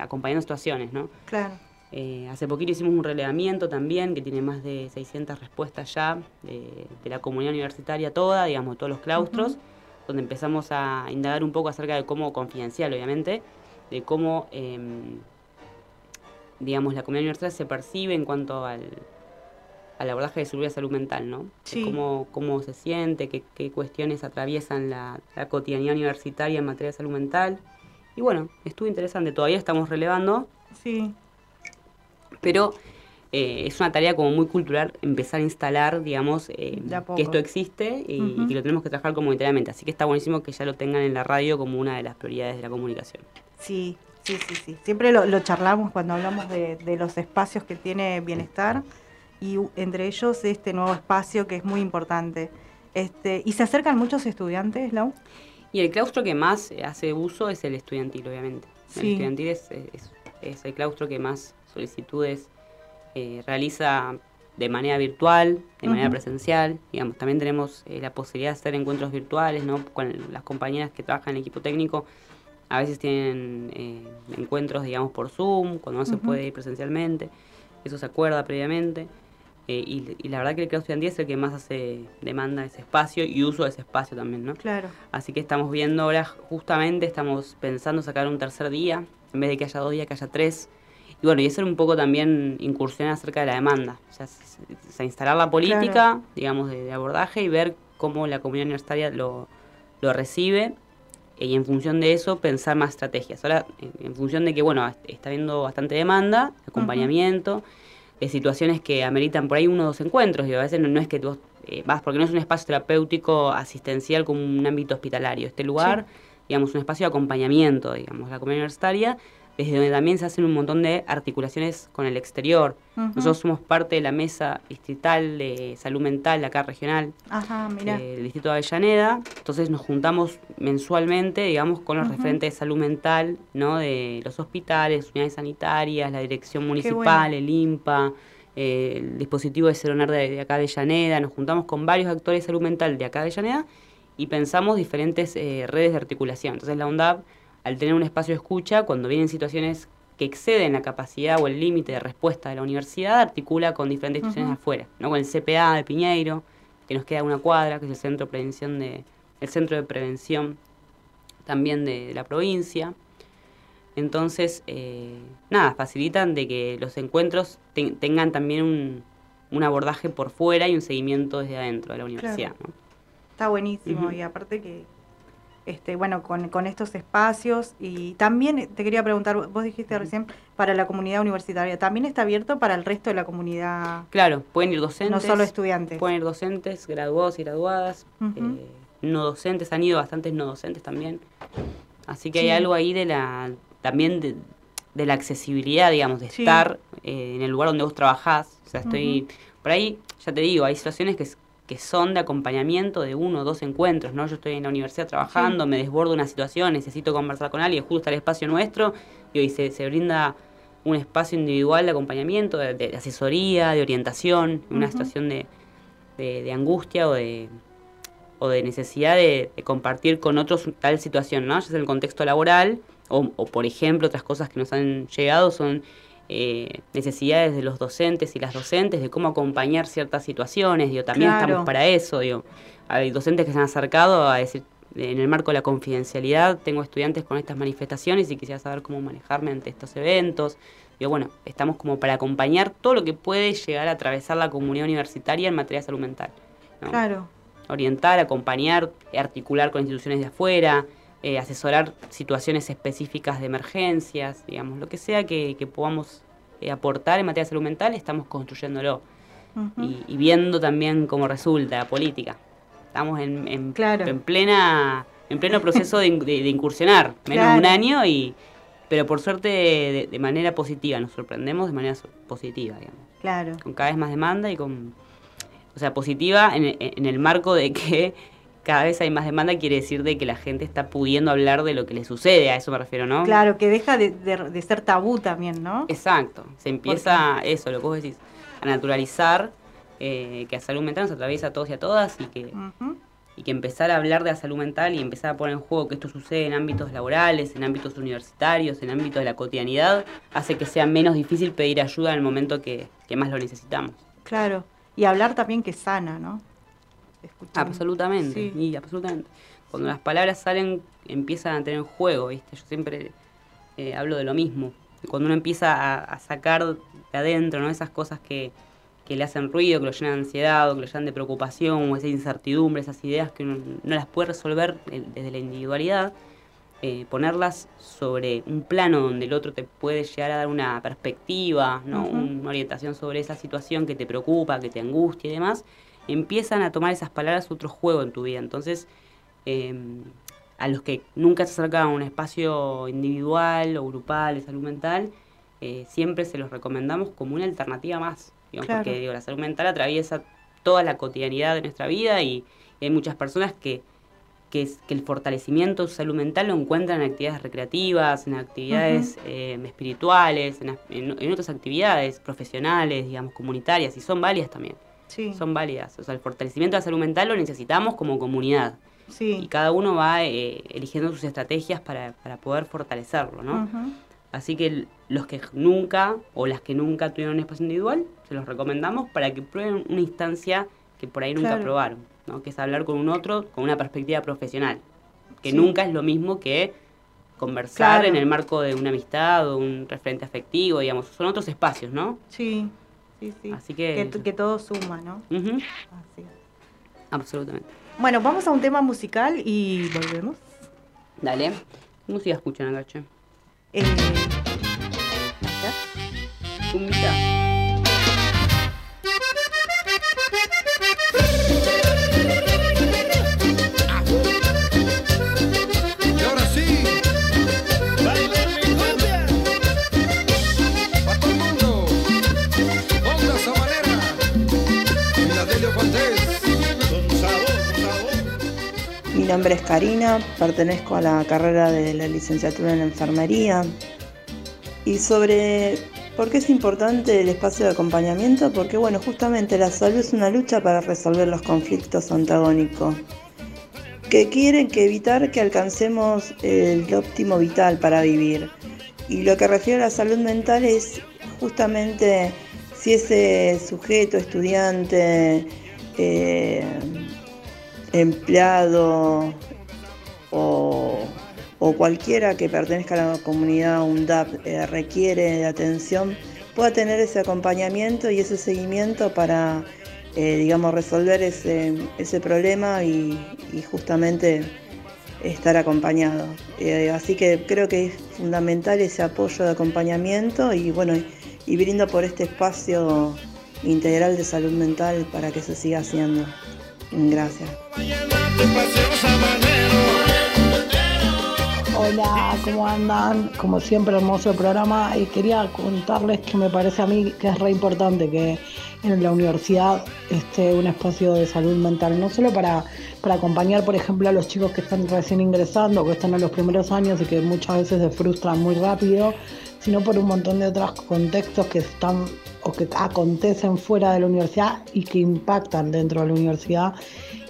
acompañando situaciones, ¿no? Claro. Eh, hace poquito hicimos un relevamiento también que tiene más de 600 respuestas ya de, la comunidad universitaria toda, digamos, todos los claustros, donde empezamos a indagar un poco acerca de cómo, confidencial obviamente, de cómo, em, digamos, la comunidad universitaria se percibe en cuanto al, al abordaje de seguridad salud mental, ¿no? Cómo, cómo se siente, qué, qué cuestiones atraviesan la, la cotidianidad universitaria en materia de salud mental. Y bueno, estuvo interesante, todavía estamos relevando. Sí pero eh, es una tarea como muy cultural empezar a instalar, digamos, eh, que esto existe y, que lo tenemos que trabajar comunitariamente. Así que está buenísimo que ya lo tengan en la radio como una de las prioridades de la comunicación. Sí, sí, sí, sí. Siempre lo, charlamos cuando hablamos de, los espacios que tiene bienestar y entre ellos este nuevo espacio que es muy importante. Este, ¿Y se acercan muchos estudiantes, Lau? Y el claustro que más hace uso es el estudiantil, obviamente. El estudiantil es, es el claustro que más solicitudes eh, realiza de manera virtual, de manera presencial. Digamos, también tenemos eh, la posibilidad de hacer encuentros virtuales, ¿no? Con las compañeras que trabajan en el equipo técnico. A veces tienen eh, encuentros, digamos, por Zoom, cuando no se puede ir presencialmente. Eso se acuerda previamente. Y, la verdad que el claustro es el que más hace demanda ese espacio y uso de ese espacio también, ¿no? Claro. Así que estamos viendo ahora, justamente, estamos pensando sacar un tercer día, en vez de que haya dos días, que haya tres y bueno, y eso un poco también incursionar acerca de la demanda. O sea, instalar la política, digamos, de, abordaje y ver cómo la comunidad universitaria lo, lo recibe y en función de eso pensar más estrategias. Ahora, en, función de que, bueno, está habiendo bastante demanda, acompañamiento, de situaciones que ameritan por ahí uno o dos encuentros, y a veces no, es que vos eh, más porque no es un espacio terapéutico asistencial como un ámbito hospitalario. Este lugar, digamos, un espacio de acompañamiento, digamos, la comunidad universitaria, desde donde también se hacen un montón de articulaciones con el exterior. Nosotros somos parte de la mesa distrital de salud mental, acá regional, Ajá, eh, del distrito de Avellaneda. Entonces nos juntamos mensualmente, digamos, con los referentes de salud mental, ¿no? De los hospitales, unidades sanitarias, la dirección municipal, bueno. el INPA, eh, el dispositivo de Ceronar de, de acá de Avellaneda. Nos juntamos con varios actores de salud mental de acá de Avellaneda y pensamos diferentes eh, redes de articulación. Entonces la UNDAP, al tener un espacio de escucha, cuando vienen situaciones que exceden la capacidad o el límite de respuesta de la universidad, articula con diferentes instituciones afuera, ¿no? Con el CPA de Piñeiro, que nos queda una cuadra, que es el centro de prevención de, el centro de prevención también de, de la provincia. Entonces, eh, nada, facilitan de que los encuentros ten- tengan también un, un abordaje por fuera y un seguimiento desde adentro de la universidad. ¿no? Está buenísimo y aparte que, este, bueno, con, con estos espacios y también te quería preguntar, vos dijiste recién, para la comunidad universitaria, ¿también está abierto para el resto de la comunidad? Claro, pueden ir docentes. No solo estudiantes. Pueden ir docentes, graduados y graduadas, eh, no docentes, han ido bastantes no docentes también. Así que Sí. hay algo ahí de la también de, de la accesibilidad, digamos, de Sí. estar eh, en el lugar donde vos trabajás. O sea, estoy por ahí, ya te digo, hay situaciones que, que son de acompañamiento de uno o dos encuentros, ¿no? Yo estoy en la universidad trabajando, me desbordo una situación, necesito conversar con alguien, justo está el espacio nuestro, y hoy se, se brinda un espacio individual de acompañamiento, de, de asesoría, de orientación, en una situación de, de- de angustia o de, o de necesidad de, compartir con otros tal situación, ¿no? Ya sea en el contexto laboral, o, o, por ejemplo, otras cosas que nos han llegado son eh, necesidades de los docentes y las docentes de cómo acompañar ciertas situaciones, digo, también Claro. estamos para eso, digo, hay docentes que se han acercado a decir, en el marco de la confidencialidad, tengo estudiantes con estas manifestaciones y quisiera saber cómo manejarme ante estos eventos. Digo, bueno, estamos como para acompañar todo lo que puede llegar a atravesar la comunidad universitaria en materia de salud mental. ¿no? Claro. orientar, acompañar, articular con instituciones de afuera, eh, asesorar situaciones específicas de emergencias, digamos, lo que sea que, que podamos eh, aportar en materia de salud mental, estamos construyéndolo y, y viendo también cómo resulta la política. Estamos en, en, Claro. en plena en pleno proceso de, de- de incursionar, menos de un Claro. año, y pero por suerte de, de manera positiva, nos sorprendemos de manera positiva, digamos Claro. con cada vez más demanda y con, o sea, positiva en, en el marco de que cada vez hay más demanda, quiere decir de que la gente está pudiendo hablar de lo que le sucede, a eso me refiero, ¿no? Claro, que deja de, de- de ser tabú también, ¿no? Exacto, se empieza eso, lo que vos decís, a naturalizar eh, que la salud mental nos atraviesa a todos y a todas y que, y que empezar a hablar de la salud mental y empezar a poner en juego que esto sucede en ámbitos laborales, en ámbitos universitarios, en ámbitos de la cotidianidad, hace que sea menos difícil pedir ayuda en el momento que, que más lo necesitamos. Claro. Y hablar también que sana, ¿no? Absolutamente, Sí. y absolutamente. Cuando las palabras salen, empiezan a tener juego, ¿viste? Yo siempre eh, hablo de lo mismo. Cuando uno empieza a, a sacar de adentro, ¿no? Esas cosas que, que le hacen ruido, que lo llenan de ansiedad, o que lo llenan de preocupación, o esa incertidumbre, esas ideas que uno no las puede resolver desde la individualidad, eh, ponerlas sobre un plano donde el otro te puede llegar a dar una perspectiva, ¿no? Una orientación sobre esa situación que te preocupa, que te angustia y demás, empiezan a tomar esas palabras otro juego en tu vida. Entonces, eh, a los que nunca se acercan a un espacio individual o grupal de salud mental, eh, siempre se los recomendamos como una alternativa más. digamos, Claro. Porque digo, la salud mental atraviesa toda la cotidianidad de nuestra vida y, y hay muchas personas que, que, es- que el fortalecimiento de su salud mental lo encuentran en actividades recreativas, en actividades eh, espirituales, en, en- en otras actividades profesionales, digamos, comunitarias, y son válidas también. Sí. Son válidas. O sea, el fortalecimiento de la salud mental lo necesitamos como comunidad. Sí. Y cada uno va eh, eligiendo sus estrategias para, para poder fortalecerlo, ¿no? Ujú. Así que los que nunca o las que nunca tuvieron un espacio individual, se los recomendamos para que prueben una instancia que por ahí nunca Claro. probaron, ¿no? Que es hablar con un otro con una perspectiva profesional, que Sí. nunca es lo mismo que conversar Claro. en el marco de una amistad o un referente afectivo, digamos, son otros espacios, ¿no? Sí, sí, sí. Así que- que, que todo suma, ¿no? Ujú, Así. Absolutamente. Bueno, vamos a un tema musical y volvemos. Dale. ¿Qué música escuchan acá, che? Eh, Cumbita. Nombre es Karina, pertenezco a la carrera de la licenciatura en enfermería. Y sobre por qué es importante el espacio de acompañamiento, porque bueno, justamente la salud es una lucha para resolver los conflictos antagónicos que quieren que evitar que alcancemos el óptimo vital para vivir. Y lo que refiere a la salud mental es justamente si ese sujeto, estudiante, eh, empleado o, cualquiera que pertenezca a la comunidad UNDAP eh, requiere de atención, pueda tener ese acompañamiento y ese seguimiento para, eh, digamos, resolver ese, problema y, justamente estar acompañado. Eh, así que creo que es fundamental ese apoyo de acompañamiento y bueno, y brindo por este espacio integral de salud mental para que se siga haciendo. Gracias. Hola, ¿cómo andan? Como siempre, hermoso programa. Y quería contarles que me parece a mí que es re importante que en la universidad esté un espacio de salud mental, no solo para, para acompañar, por ejemplo, a los chicos que están recién ingresando, que están en los primeros años y que muchas veces se frustran muy rápido, sino por un montón de otros contextos que están o que acontecen fuera de la universidad y que impactan dentro de la universidad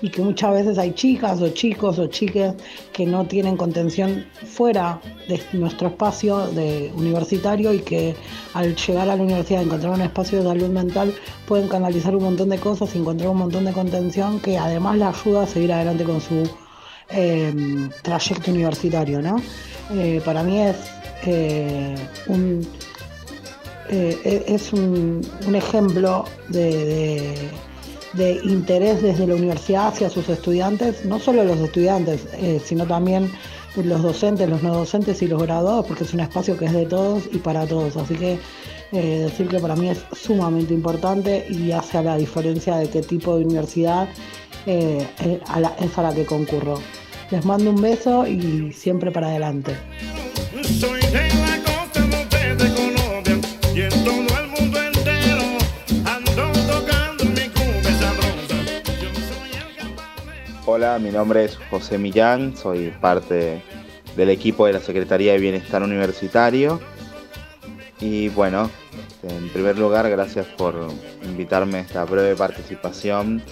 y que muchas veces hay chicas o chicos o chiques que no tienen contención fuera de nuestro espacio de universitario y que al llegar a la universidad encontrar un espacio de salud mental pueden canalizar un montón de cosas y encontrar un montón de contención que además le ayuda a seguir adelante con su eh, trayecto universitario. ¿no? Eh, para mí es eh, un, es un, ejemplo de interés desde la universidad hacia sus estudiantes, no solo los estudiantes, eh, sino también los docentes, los no docentes y los graduados, porque es un espacio que es de todos y para todos. Así que eh, decir que para mí es sumamente importante y hace la diferencia de qué tipo de universidad eh, es a la que concurro. Les mando un beso y siempre para adelante. Hola, mi nombre es José Millán, soy parte del equipo de la Secretaría de Bienestar Universitario. Y bueno, en primer lugar, gracias por invitarme a esta breve participación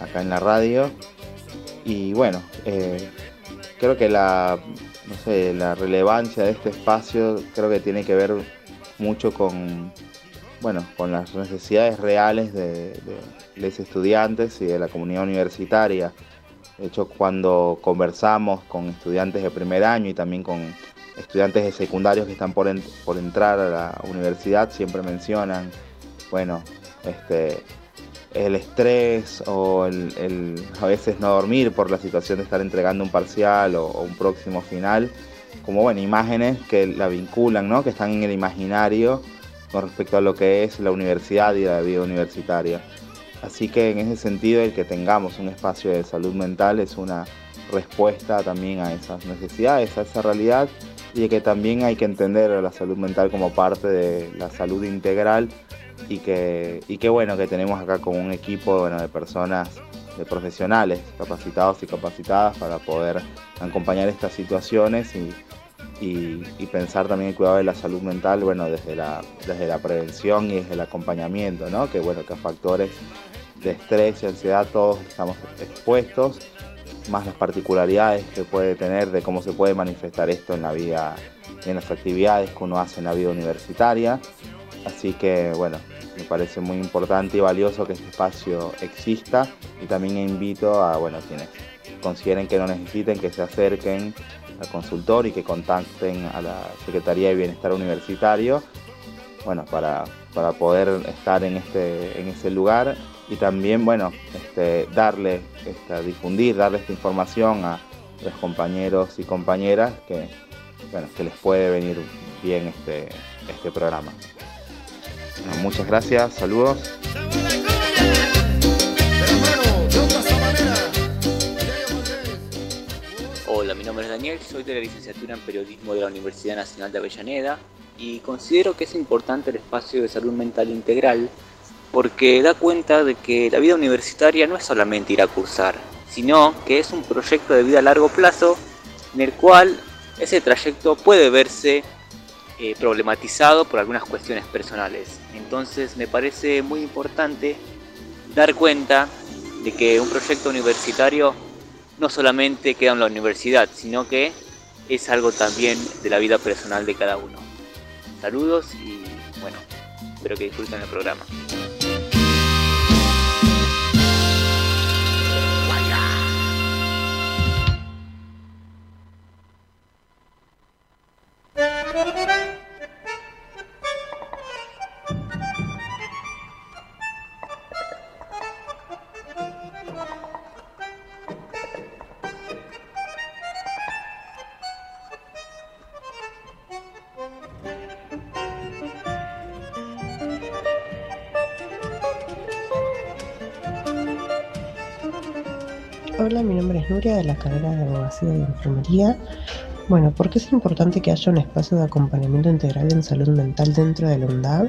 acá en la radio. Y bueno, eh, creo que la, la relevancia de este espacio creo que tiene que ver mucho con, bueno, con las necesidades reales de los estudiantes y de la comunidad universitaria. De hecho, cuando conversamos con estudiantes de primer año y también con estudiantes de secundarios que están por, por entrar a la universidad, siempre mencionan, bueno, este, el estrés o el, a veces no dormir por la situación de estar entregando un parcial o, un próximo final, como bueno, imágenes que la vinculan, ¿no? que están en el imaginario con respecto a lo que es la universidad y la vida universitaria. Así que en ese sentido el que tengamos un espacio de salud mental es una respuesta también a esas necesidades, a esa realidad y que también hay que entender la salud mental como parte de la salud integral y que, y que bueno que tenemos acá con un equipo bueno, de personas, de profesionales capacitados y capacitadas para poder acompañar estas situaciones y, pensar también el cuidado de la salud mental, bueno, desde la, desde la prevención y desde el acompañamiento, ¿no? Que bueno, que factores de estrés y ansiedad todos estamos expuestos, más las particularidades que puede tener de cómo se puede manifestar esto en la vida, en las actividades que uno hace en la vida universitaria. Así que bueno, me parece muy importante y valioso que este espacio exista y también invito a bueno, quienes consideren que no necesiten que se acerquen al consultor y que contacten a la Secretaría de Bienestar Universitario bueno, para, para poder estar en, este, en ese lugar y también, bueno, este, darle, esta, difundir, darle esta información a los compañeros y compañeras que, bueno, que les puede venir bien este, este programa. muchas gracias, saludos. Hola, mi nombre es Daniel, soy de la licenciatura en Periodismo de la Universidad Nacional de Avellaneda y considero que es importante el espacio de salud mental integral porque da cuenta de que la vida universitaria no es solamente ir a cursar, sino que es un proyecto de vida a largo plazo en el cual ese trayecto puede verse eh, problematizado por algunas cuestiones personales. Entonces me parece muy importante dar cuenta de que un proyecto universitario no solamente queda en la universidad, sino que es algo también de la vida personal de cada uno. Saludos y bueno, espero que disfruten el programa. Hola, mi nombre es Nuria de la carrera de Abogacía y Enfermería. Bueno, ¿por qué es importante que haya un espacio de acompañamiento integral en salud mental dentro de la UNDAV?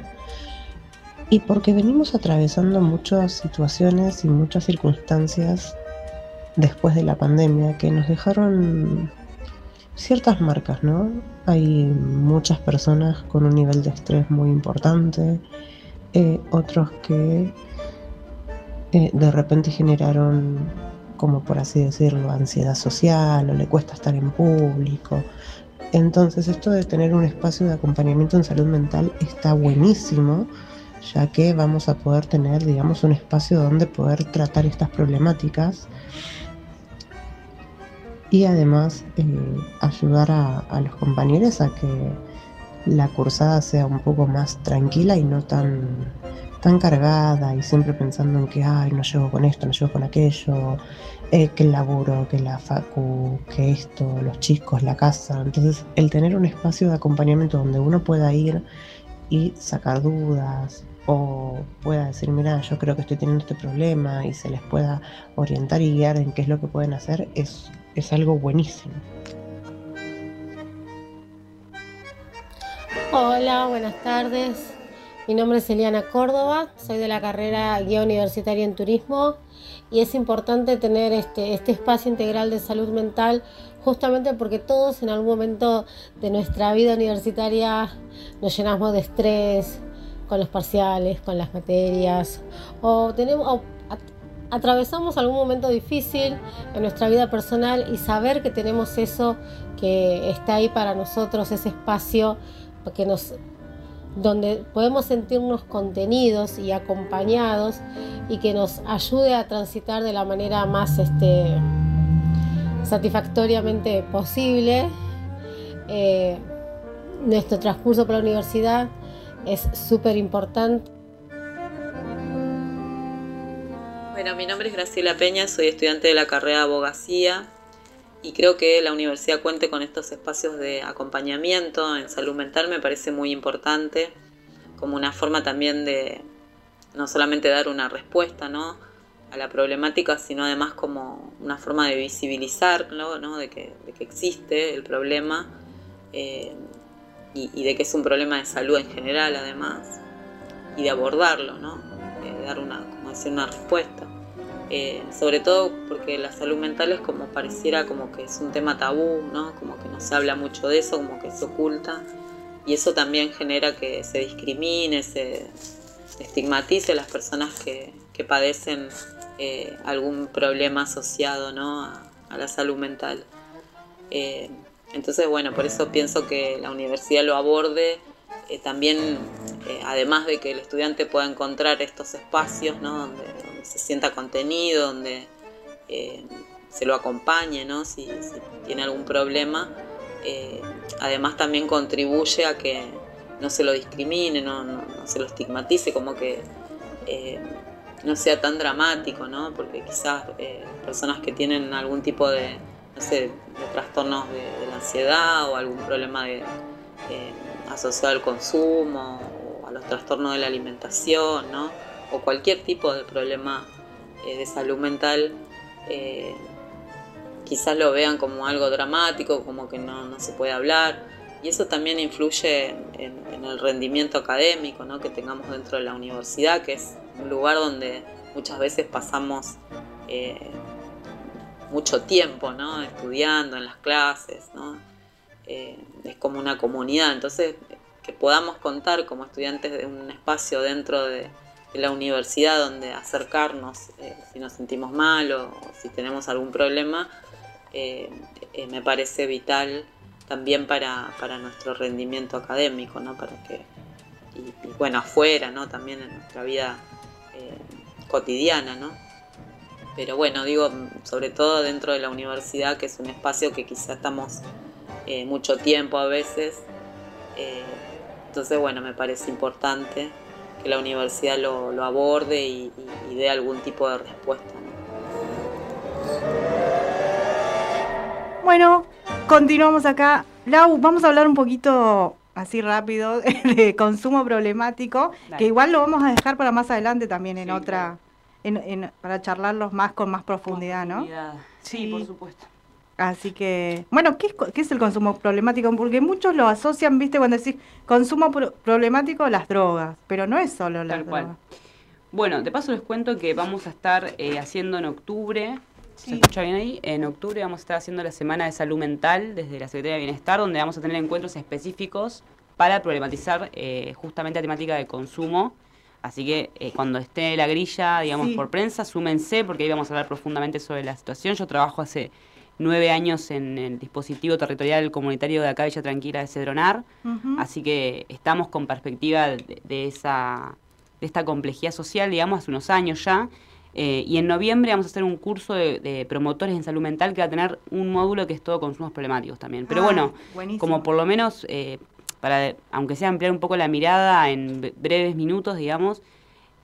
Y porque venimos atravesando muchas situaciones y muchas circunstancias después de la pandemia que nos dejaron ciertas marcas, ¿no? Hay muchas personas con un nivel de estrés muy importante, eh, otros que eh, de repente generaron como por así decirlo, ansiedad social o le cuesta estar en público. Entonces esto de tener un espacio de acompañamiento en salud mental está buenísimo, ya que vamos a poder tener, digamos, un espacio donde poder tratar estas problemáticas y además eh, ayudar a, a los compañeros a que la cursada sea un poco más tranquila y no tan tan cargada y siempre pensando en que, ay, no llego con esto, no llego con aquello, eh, que el laburo, que la facu, que esto, los chicos, la casa. Entonces, el tener un espacio de acompañamiento donde uno pueda ir y sacar dudas o pueda decir, mira, yo creo que estoy teniendo este problema y se les pueda orientar y guiar en qué es lo que pueden hacer, es, es algo buenísimo. Hola, buenas tardes. Mi nombre es Eliana Córdoba, soy de la carrera Guía Universitaria en Turismo y es importante tener este, este espacio integral de salud mental justamente porque todos en algún momento de nuestra vida universitaria nos llenamos de estrés con los parciales, con las materias o tenemos atravesamos algún momento difícil en nuestra vida personal y saber que tenemos eso que está ahí para nosotros, ese espacio que nos donde podemos sentirnos contenidos y acompañados y que nos ayude a transitar de la manera más este, satisfactoriamente posible eh, nuestro transcurso por la universidad es súper importante. Bueno, mi nombre es Graciela Peña, soy estudiante de la carrera de abogacía y creo que la universidad cuente con estos espacios de acompañamiento en salud mental me parece muy importante, como una forma también de no solamente dar una respuesta ¿no? a la problemática, sino además como una forma de visibilizarlo, ¿no? de, que, existe el problema eh, y, de que es un problema de salud en general además, y de abordarlo, ¿no? de dar una, como decir, una respuesta. Eh, sobre todo porque la salud mental es como pareciera como que es un tema tabú, ¿no? Como que no se habla mucho de eso, como que se oculta. Y eso también genera que se discrimine, se estigmatice a las personas que, padecen eh, algún problema asociado ¿no? a, la salud mental. Eh, entonces, bueno, por eso pienso que la universidad lo aborde también, además de que el estudiante pueda encontrar estos espacios ¿no? donde se sienta contenido, donde eh, se lo acompañe, ¿no? si, tiene algún problema. Eh, además también contribuye a que no se lo discrimine, no, se lo estigmatice, como que eh, no sea tan dramático, ¿no? porque quizás personas que tienen algún tipo de, no sé, de trastornos de, la ansiedad o algún problema de, asociado al consumo o a los trastornos de la alimentación, ¿no? O cualquier tipo de problema eh, de salud mental, eh, quizás lo vean como algo dramático, como que no, se puede hablar. Y eso también influye en, el rendimiento académico ¿no? que tengamos dentro de la universidad, que es un lugar donde muchas veces pasamos eh, mucho tiempo, ¿no? Estudiando en las clases, ¿no? Es como una comunidad, entonces que podamos contar como estudiantes de un espacio dentro de, la universidad donde acercarnos eh, si nos sentimos mal o, si tenemos algún problema, eh, me parece vital también para, nuestro rendimiento académico, ¿no? Para que, y, bueno, afuera, ¿no? También en nuestra vida cotidiana, ¿no? Pero bueno, digo, sobre todo dentro de la universidad, que es un espacio que quizá estamos eh, mucho tiempo a veces. Eh, entonces, bueno, me parece importante que la universidad lo, aborde y, dé algún tipo de respuesta. Bueno, continuamos acá. Lau, vamos a hablar un poquito así rápido de consumo problemático, que igual lo vamos a dejar para más adelante también en otra, en, para charlarlos más con más profundidad, ¿no? Sí, por supuesto. Así que, bueno, ¿qué es, el consumo problemático? Porque muchos lo asocian, viste, cuando decís consumo problemático, las drogas, pero no es solo las drogas. Bueno, de paso les cuento que vamos a estar eh, haciendo en octubre, ¿se escucha bien ahí? En octubre vamos a estar haciendo la Semana de Salud Mental desde la Secretaría de Bienestar, donde vamos a tener encuentros específicos para problematizar eh, justamente la temática de consumo Así que eh, cuando esté la grilla, digamos, por prensa, súmense porque ahí vamos a hablar profundamente sobre la situación. Yo trabajo hace nueve años en el dispositivo territorial comunitario de acá, Villa Tranquila de Cedronar, así que estamos con perspectiva de, esa, de esta complejidad social, digamos, hace unos años ya. Eh, y en noviembre vamos a hacer un curso de, promotores en salud mental que va a tener un módulo que es todo consumos problemáticos también. Pero bueno, como por lo menos eh, para, aunque sea ampliar un poco la mirada en breves minutos, digamos,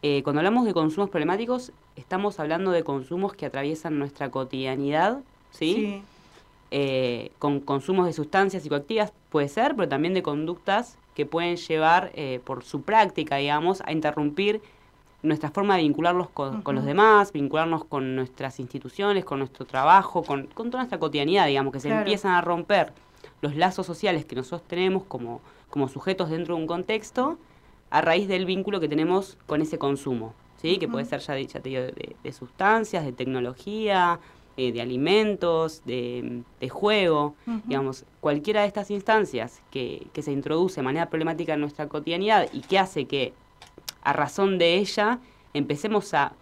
eh, cuando hablamos de consumos problemáticos, estamos hablando de consumos que atraviesan nuestra cotidianidad, ¿sí? Eh, con consumos de sustancias psicoactivas puede ser, pero también de conductas que pueden llevar eh, por su práctica, digamos, a interrumpir nuestra forma de vincularlos con, los demás, vincularnos con nuestras instituciones, con nuestro trabajo, con, toda nuestra cotidianidad, digamos, que se empiezan a romper los lazos sociales que nosotros tenemos como, como sujetos dentro de un contexto a raíz del vínculo que tenemos con ese consumo, ¿sí? que puede ser ya, ya te digo, de, sustancias, de tecnología, eh, de alimentos, de, juego, digamos, cualquiera de estas instancias que, que se introduce de manera problemática en nuestra cotidianidad y que hace que a razón de ella empecemos a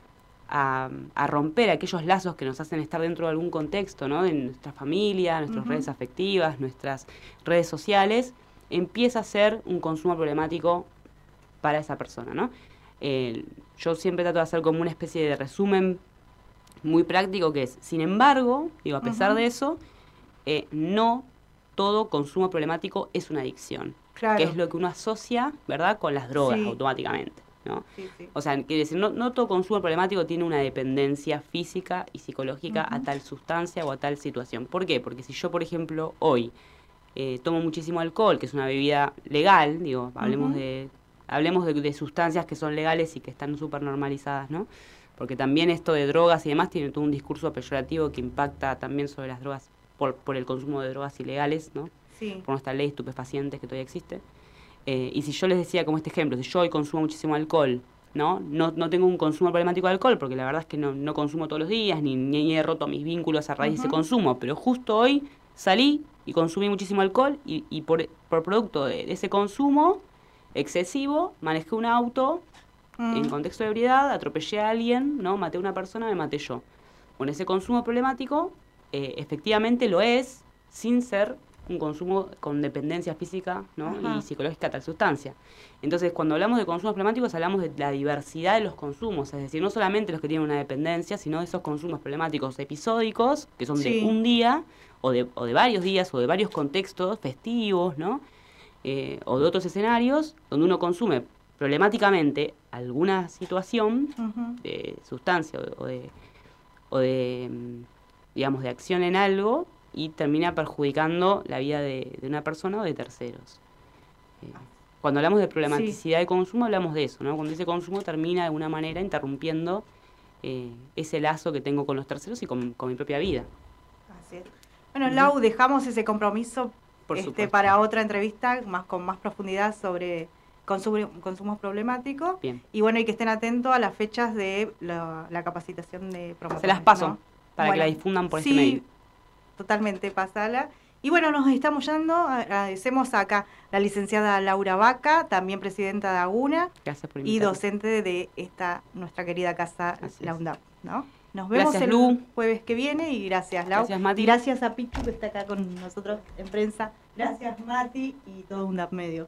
a, romper aquellos lazos que nos hacen estar dentro de algún contexto, ¿no? De nuestra familia, nuestras redes afectivas, nuestras redes sociales, empieza a ser un consumo problemático para esa persona, ¿no? yo siempre trato de hacer como una especie de resumen muy práctico que es, sin embargo, digo, a pesar de eso, eh, no todo consumo problemático es una adicción, que es lo que uno asocia, ¿verdad?, con las drogas automáticamente. ¿no? O sea, quiere decir, no, no, todo consumo problemático tiene una dependencia física y psicológica a tal sustancia o a tal situación. ¿Por qué? Porque si yo, por ejemplo, hoy eh, tomo muchísimo alcohol, que es una bebida legal, digo, hablemos de hablemos de, sustancias que son legales y que están súper normalizadas, ¿no? Porque también esto de drogas y demás tiene todo un discurso peyorativo que impacta también sobre las drogas por, por el consumo de drogas ilegales, ¿no? Por nuestra ley estupefacientes que todavía existe. Eh, y si yo les decía como este ejemplo, si yo hoy consumo muchísimo alcohol, ¿no? No, no tengo un consumo problemático de alcohol, porque la verdad es que no, no consumo todos los días, ni, ni, he roto mis vínculos a raíz de ese consumo, pero justo hoy salí y consumí muchísimo alcohol y, y por, por, producto de, ese consumo excesivo, manejé un auto en contexto de ebriedad, atropellé a alguien, ¿no? Maté a una persona, me maté yo. Con ese consumo problemático, eh, efectivamente lo es, sin ser un consumo con dependencia física y psicológica a tal sustancia. Entonces, cuando hablamos de consumos problemáticos, hablamos de la diversidad de los consumos, es decir, no solamente los que tienen una dependencia, sino de esos consumos problemáticos episódicos, que son de un día, o de, o de varios días, o de varios contextos festivos, ¿no? Eh, o de otros escenarios, donde uno consume problemáticamente alguna situación de sustancia o de, o de, mm, digamos, de acción en algo y termina perjudicando la vida de, una persona o de terceros. Eh, cuando hablamos de problematicidad de consumo, hablamos de eso, ¿no? Cuando ese consumo termina de alguna manera interrumpiendo eh, ese lazo que tengo con los terceros y con, mi propia vida. Así es. Bueno, Lau, dejamos ese compromiso este, para otra entrevista más con más profundidad sobre consumo, consumos problemáticos. Bien. Y bueno, y que estén atentos a las fechas de la, capacitación de promoción. Se las paso. Para que la difundan por sí, este medio. Totalmente, pasala. Y bueno, nos estamos yendo. Agradecemos acá la licenciada Laura Vaca, también presidenta de AGUNA Gracias por y docente de esta nuestra querida casa, la UNDAP. ¿no? Nos vemos Gracias, el Lu. jueves que viene y gracias, Lau. Gracias, Mati. Y gracias a Pichu que está acá con nosotros en prensa. Gracias, Mati y todo UNDAP Medio.